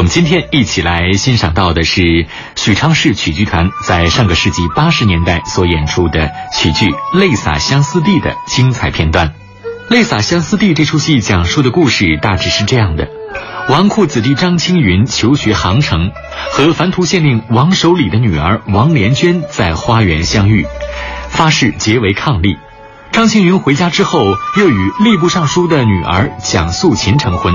我们今天一起来欣赏到的是许昌市曲剧团在上个世纪八十年代所演出的曲剧《泪洒相思地》的精彩片段。《泪洒相思地》这出戏讲述的故事大致是这样的：纨绔子弟张青云求学杭城，和凡图县令王守礼的女儿王连娟在花园相遇，发誓结为伉俪。张青云回家之后，又与吏部尚书的女儿蒋素琴成婚。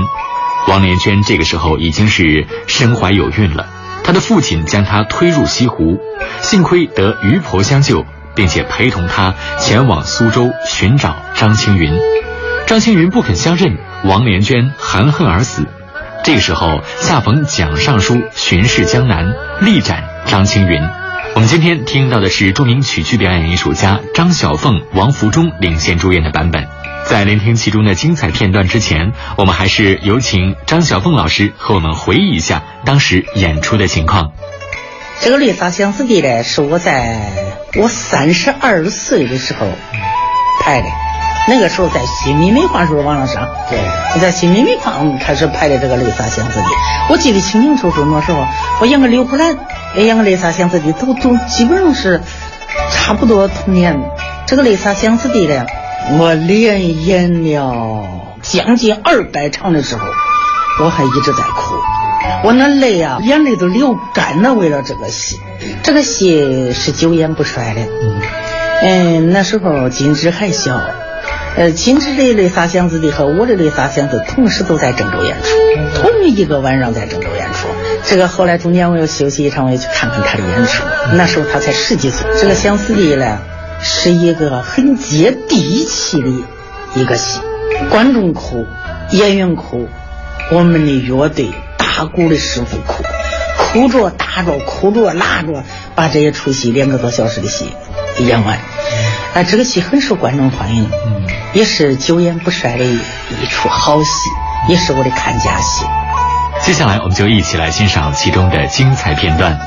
王连娟这个时候已经是身怀有孕了，她的父亲将她推入西湖，幸亏得渔婆相救，并且陪同她前往苏州寻找张青云。张青云不肯相认，王连娟含恨而死。这个时候恰逢蒋尚书巡视江南，力斩张青云。我们今天听到的是著名曲剧表演艺术家张小凤、王福忠领衔主演的版本。在聆听其中的精彩片段之前，我们还是有请张小凤老师和我们回忆一下当时演出的情况。这个《绿洒相思地》呢，是我在我三十二岁的时候拍的。那个时候在新民煤矿时候往上上，对，在新民煤矿开始拍的这个《绿洒相思地》，我记得清清楚楚。那时候我演个刘胡兰，也演个《绿洒相思地》，都都基本上是差不多同年。这个《绿洒相思地》呢。我连演了将近二百场的时候，我还一直在哭，我那泪啊，眼泪都流干了。为了这个戏，这个戏是久演不衰的。嗯，嗯，那时候金枝还小，呃，金枝的《泪洒相思地》和我的《泪洒相思》同时都在郑州演出，同一个晚上在郑州演出。这个后来中间我又休息一场，我也去看看他的演出。那时候他才十几岁。这个相思地呢？是一个很接地气的一个戏，观众哭，演员哭，我们的乐队打鼓的师傅哭，哭着打着，哭着拉着，把这一出戏两个多小时的戏演完。啊，这个戏很受观众欢迎，也是久演不衰的一出好戏，也是我的看家戏。接下来，我们就一起来欣赏其中的精彩片段。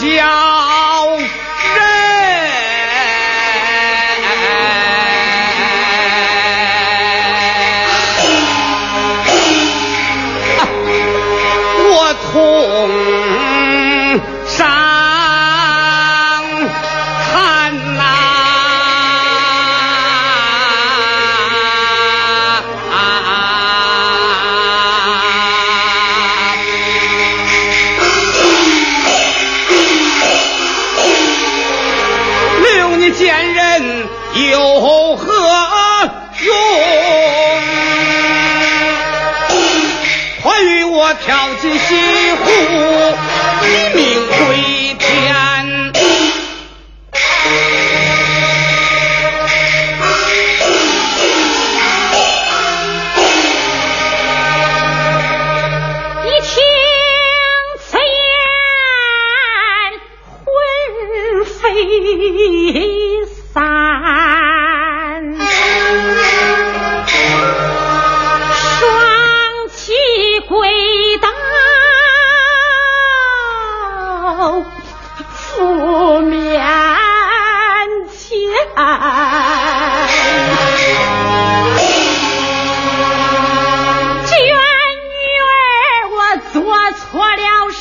家.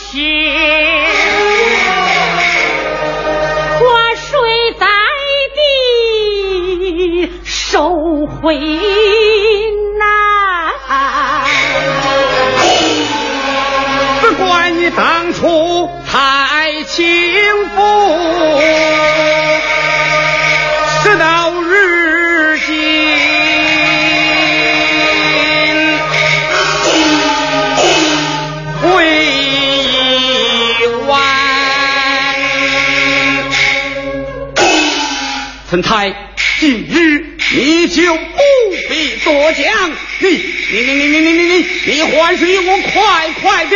是我睡在地收回难不怪你当初太轻就不必多讲。你你你你你你你你你还是与我快快的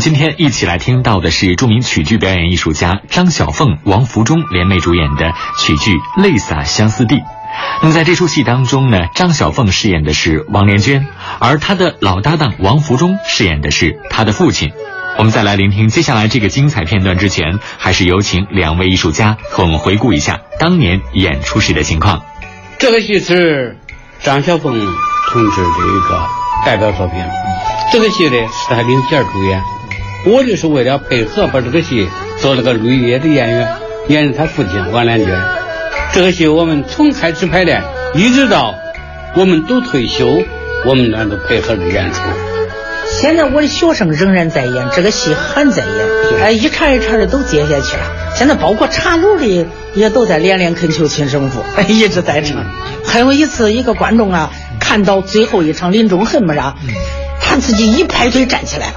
今天一起来听到的是著名曲剧表演艺术家张小凤、王福忠联袂主演的曲剧《泪洒相思地》。那么在这出戏当中呢，张小凤饰演的是王连娟，而她的老搭档王福忠饰演的是她的父亲。我们再来聆听接下来这个精彩片段之前，还是有请两位艺术家和我们回顾一下当年演出时的情况。这个戏是张小凤同志的一个代表作品。这个戏呢是他领衔主演，我就是为了配合把这个戏做了个绿叶的演员，演他父亲王连娟。这个戏我们从开始排练，一直到我们都退休，我们俩都配合着演出。现在我的学生仍然在演这个戏，还在演，哎，一茬一茬的都接下去了。现在包括茶楼里也都在连连恳求亲生父，一直在唱。还有一次，一个观众啊，看到最后一场临终恨么着，他自己一拍腿站起来了。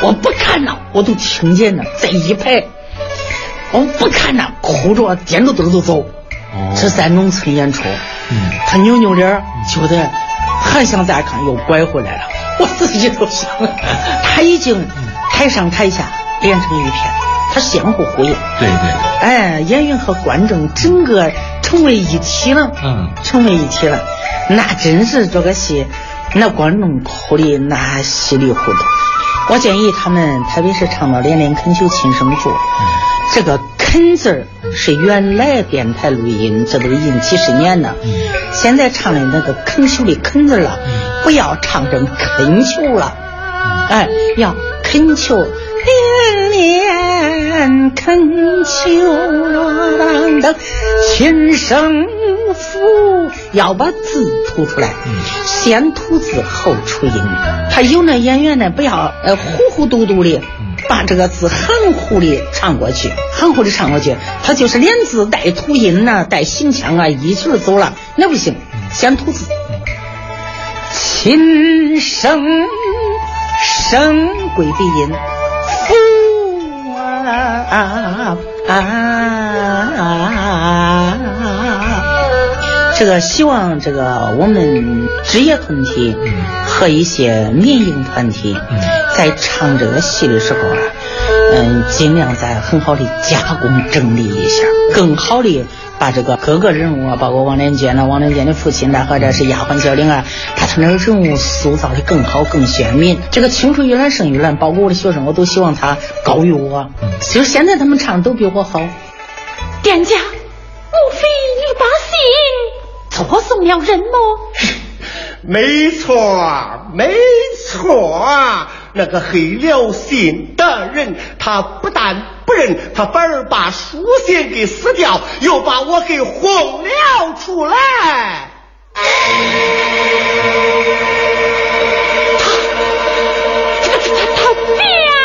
我不看了，我都听见了，在一排，我不看了，哭着点着灯就走。这在农村演出，他扭扭脸，觉得还想再看，又拐回来了。我自己都想，他已经台上台下连成一片，他相互呼应。对对。哎，演员和观众整个成为一体了。嗯。成为一体了，那真是这个戏，那观众哭的那稀里糊涂。我建议他们，特别是唱到连连恳求亲生父，这个恳字儿是原来电台录音，这都已经几十年了。现在唱的那个恳求的恳字了。不要唱成恳求了，哎，要恳求，连连恳求当当，亲生父要把字吐出来，先吐字后出音。他有那演员呢，不要呃糊糊涂涂的把这个字含糊的唱过去，含糊的唱过去，他就是连字带吐音呐，带形腔啊，一起走了，那不行，先吐字。亲生生贵鼻音，父啊啊！这个希望这个我们职业团体和一些民营团体在唱这个戏的时候啊，嗯，尽量在很好的加工整理一下，更好的。把这个各个人物啊，包括王连坚呐，王连杰的父亲呐，或者是丫鬟小玲啊，他他那个人物塑造的更好、更鲜明。这个青出于蓝胜于蓝，包括我的学生，我都希望他高于我。其实现在他们唱的都比我好。店家，莫非你把信错送了人么？没错，没错。那个黑了心的人，他不但人，他反而把书信给撕掉，又把我给轰了出来。他他他他他。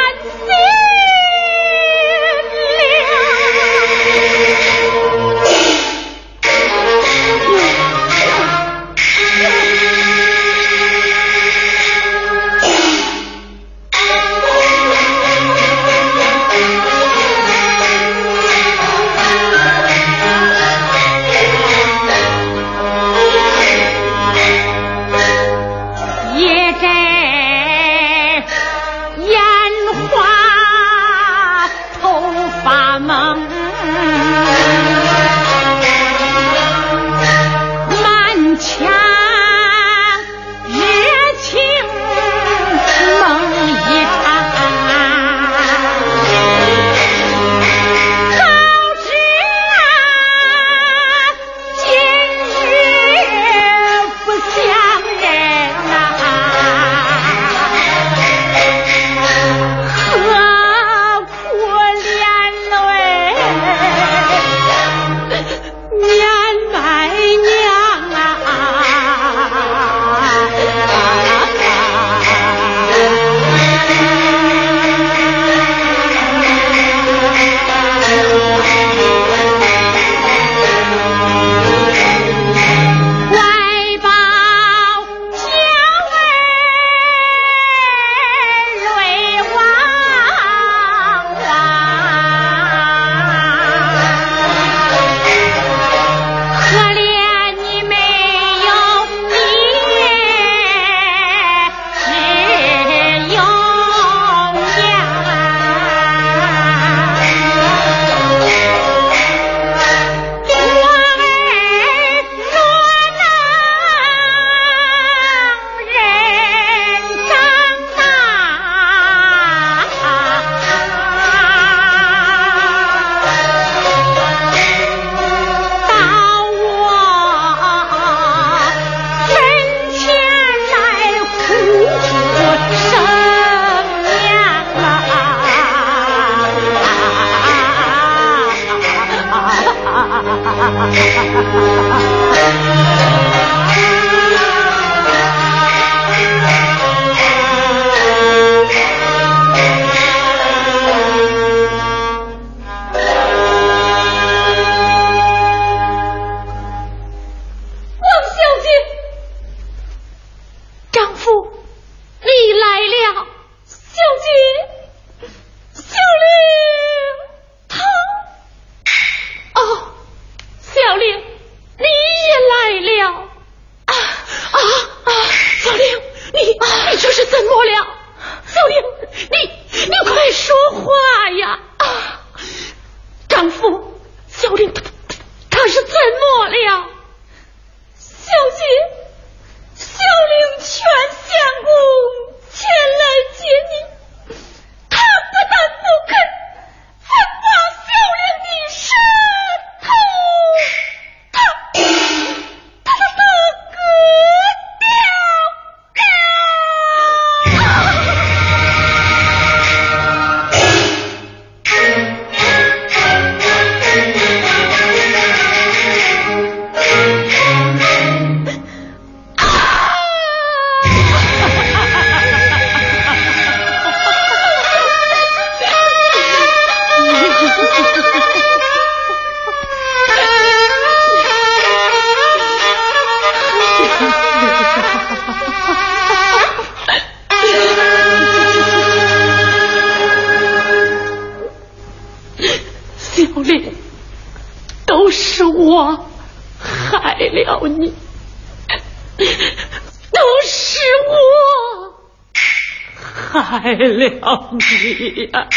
了你呀！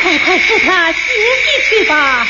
快快扶他歇息去吧。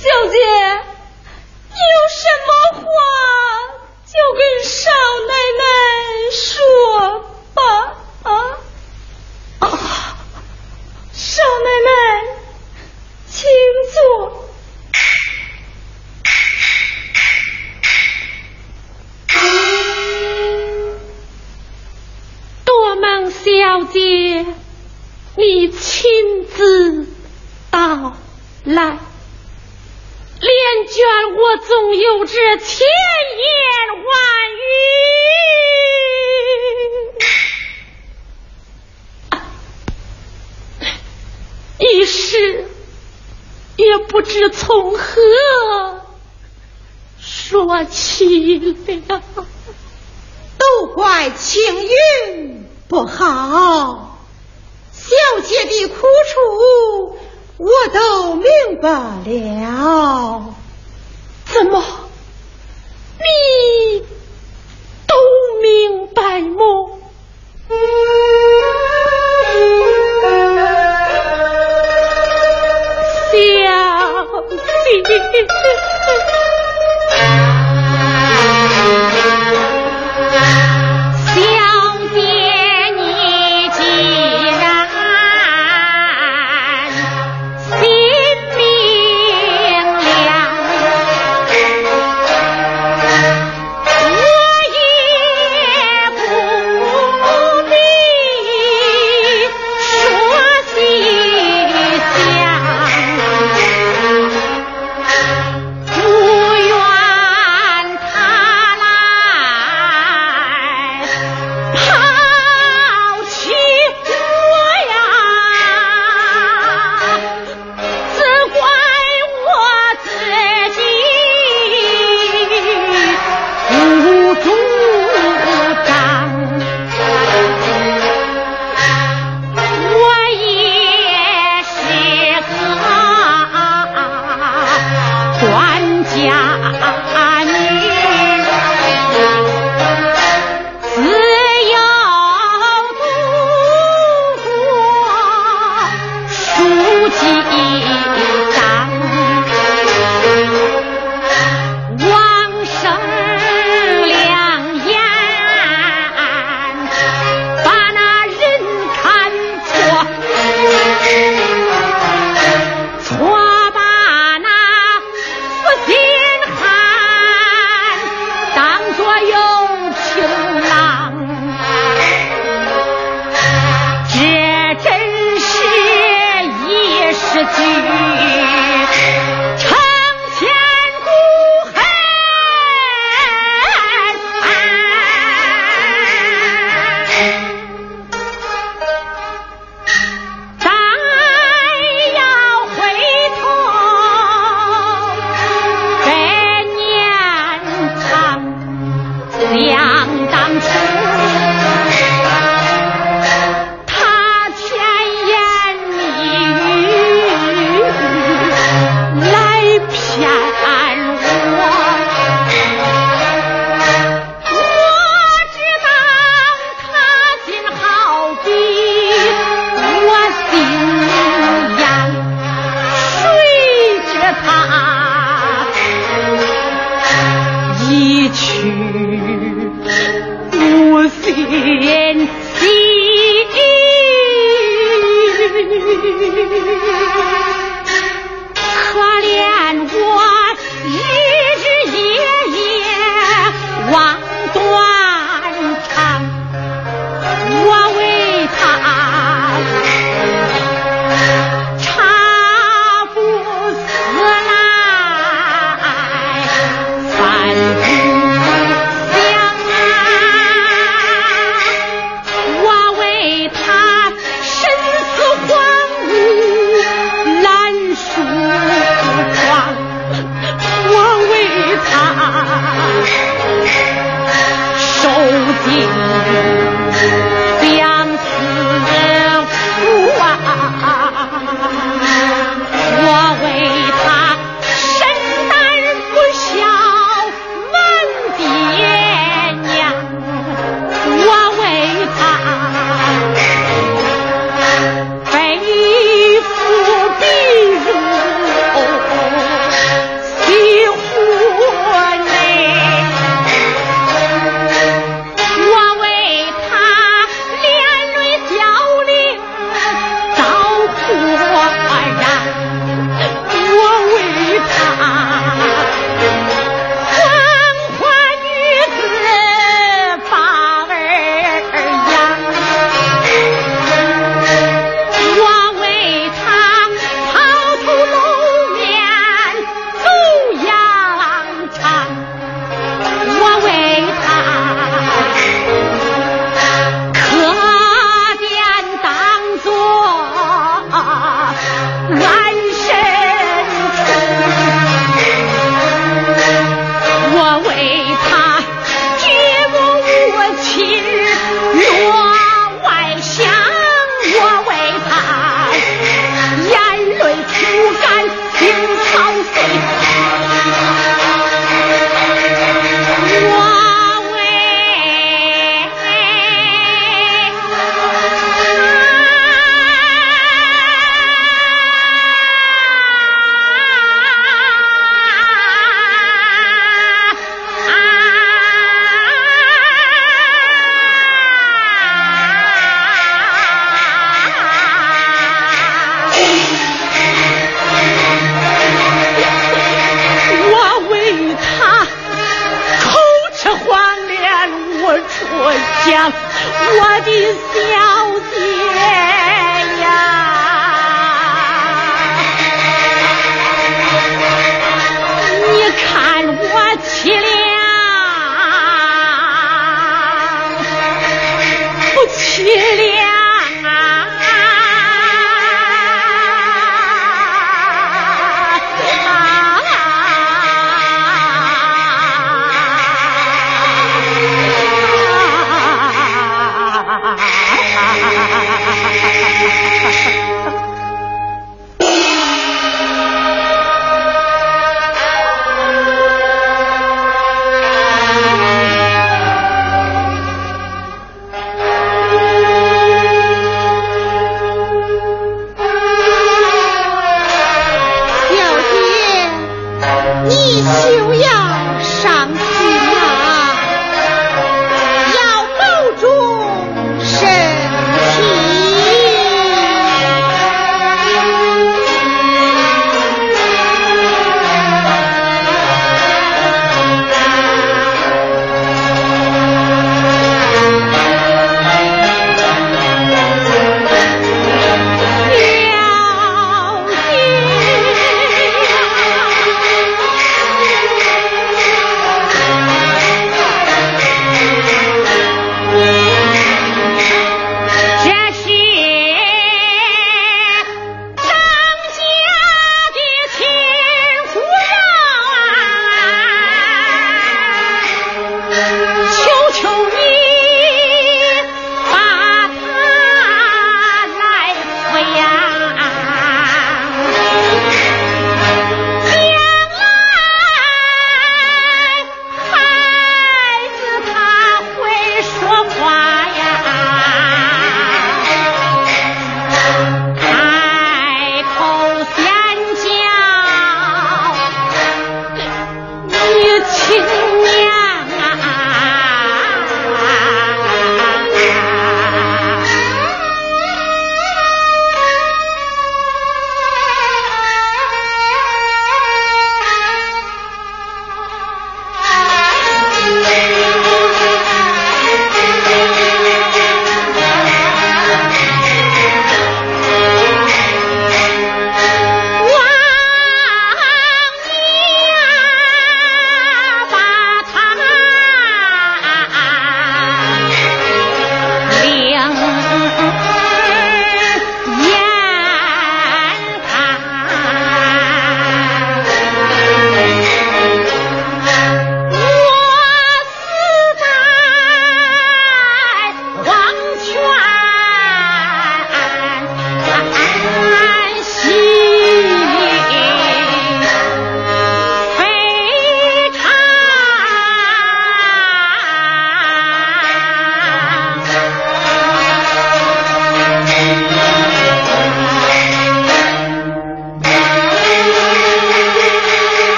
小姐，你有什么话？就跟少奶奶说吧，啊啊！少奶奶，请坐。多蒙小姐，你亲自到来。连卷我总有这千言万语，一时也不知从何说起了。都怪青云不好，小姐的苦楚。我都明白了，怎么你都明白吗？